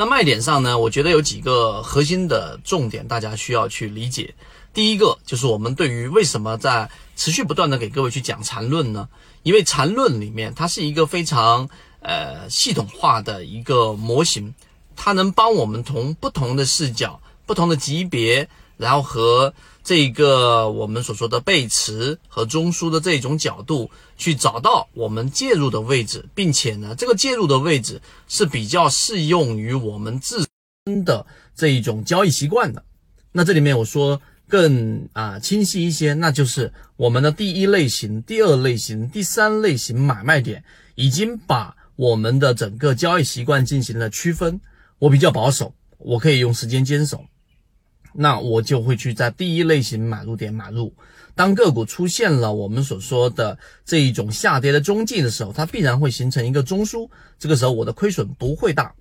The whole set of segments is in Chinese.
那卖点上呢，我觉得有几个核心的重点，大家需要去理解。第一个就是我们对于为什么在持续不断的给各位去讲缠论呢？因为缠论里面它是一个非常呃系统化的一个模型，它能帮我们从不同的视角、不同的级别，然后和这个我们所说的背驰和中枢的这种角度，去找到我们介入的位置，并且呢，这个介入的位置是比较适用于我们自身的这一种交易习惯的。那这里面我说更啊清晰一些，那就是我们的第一类型、第二类型、第三类型买卖点，已经把我们的整个交易习惯进行了区分。我比较保守，我可以用时间坚守。那我就会去在第一类型买入点买入。当个股出现了我们所说的这一种下跌的中继的时候，它必然会形成一个中枢。这个时候我的亏损不会大，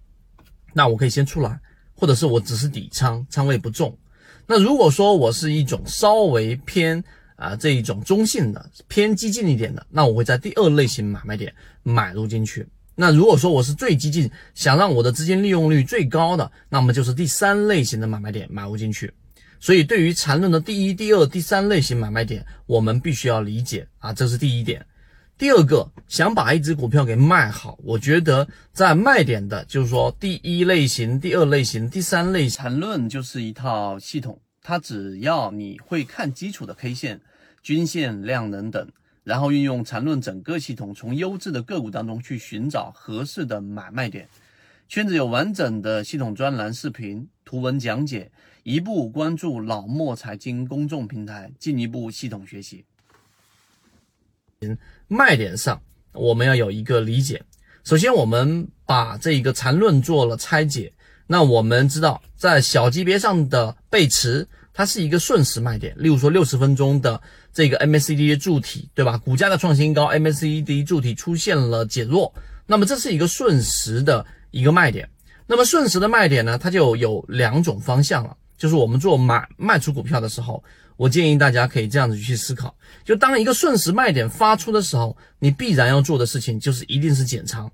那我可以先出来，或者是我只是底仓，仓位不重。那如果说我是一种稍微偏啊这一种中性的、偏激进一点的，那我会在第二类型买卖点买入进去。那如果说我是最激进，想让我的资金利用率最高的，那么就是第三类型的买卖点买入进去。所以对于缠论的第一、第二、第三类型买卖点，我们必须要理解啊，这是第一点。第二个，想把一只股票给卖好，我觉得在卖点的，就是说第一类型、第二类型、第三类型缠论就是一套系统，它只要你会看基础的 K 线、均线、量能等。然后运用缠论整个系统，从优质的个股当中去寻找合适的买卖点。圈子有完整的系统专栏、视频、图文讲解，一步关注老莫财经公众平台，进一步系统学习。卖点上，我们要有一个理解。首先，我们把这个缠论做了拆解。那我们知道，在小级别上的背驰。它是一个瞬时卖点，例如说六十分钟的这个 MACD 的柱体，对吧？股价的创新高，MACD 柱体出现了减弱，那么这是一个瞬时的一个卖点。那么瞬时的卖点呢，它就有两种方向了，就是我们做买卖出股票的时候，我建议大家可以这样子去思考：就当一个瞬时卖点发出的时候，你必然要做的事情就是一定是减仓。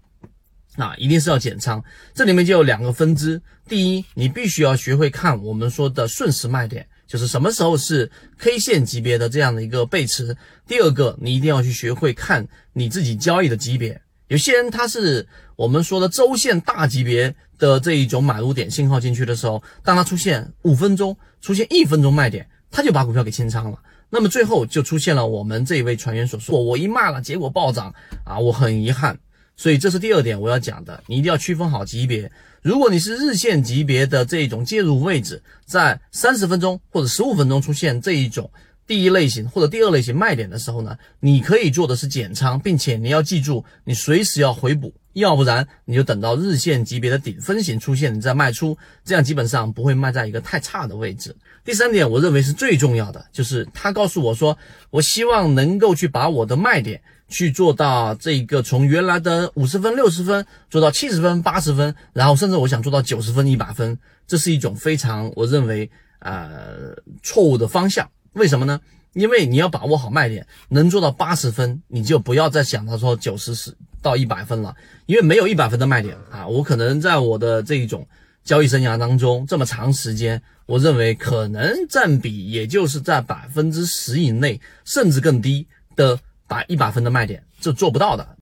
那一定是要减仓，这里面就有两个分支。第一，你必须要学会看我们说的瞬时卖点，就是什么时候是 K 线级别的这样的一个背驰。第二个，你一定要去学会看你自己交易的级别。有些人他是我们说的周线大级别的这一种买入点信号进去的时候，当它出现五分钟、出现一分钟卖点，他就把股票给清仓了。那么最后就出现了我们这一位船员所说：“我一卖了，结果暴涨啊，我很遗憾。”所以这是第二点我要讲的，你一定要区分好级别。如果你是日线级别的这种介入位置，在三十分钟或者十五分钟出现这一种第一类型或者第二类型卖点的时候呢，你可以做的是减仓，并且你要记住，你随时要回补，要不然你就等到日线级别的顶分型出现，你再卖出，这样基本上不会卖在一个太差的位置。第三点，我认为是最重要的，就是他告诉我说，我希望能够去把我的卖点。去做到这一个从原来的五十分、六十分做到七十分、八十分，然后甚至我想做到九十分、一百分，这是一种非常我认为呃错误的方向。为什么呢？因为你要把握好卖点，能做到八十分，你就不要再想到说九十十到一百分了，因为没有一百分的卖点啊。我可能在我的这一种交易生涯当中这么长时间，我认为可能占比也就是在百分之十以内，甚至更低的。打一百分的卖点，这做不到的。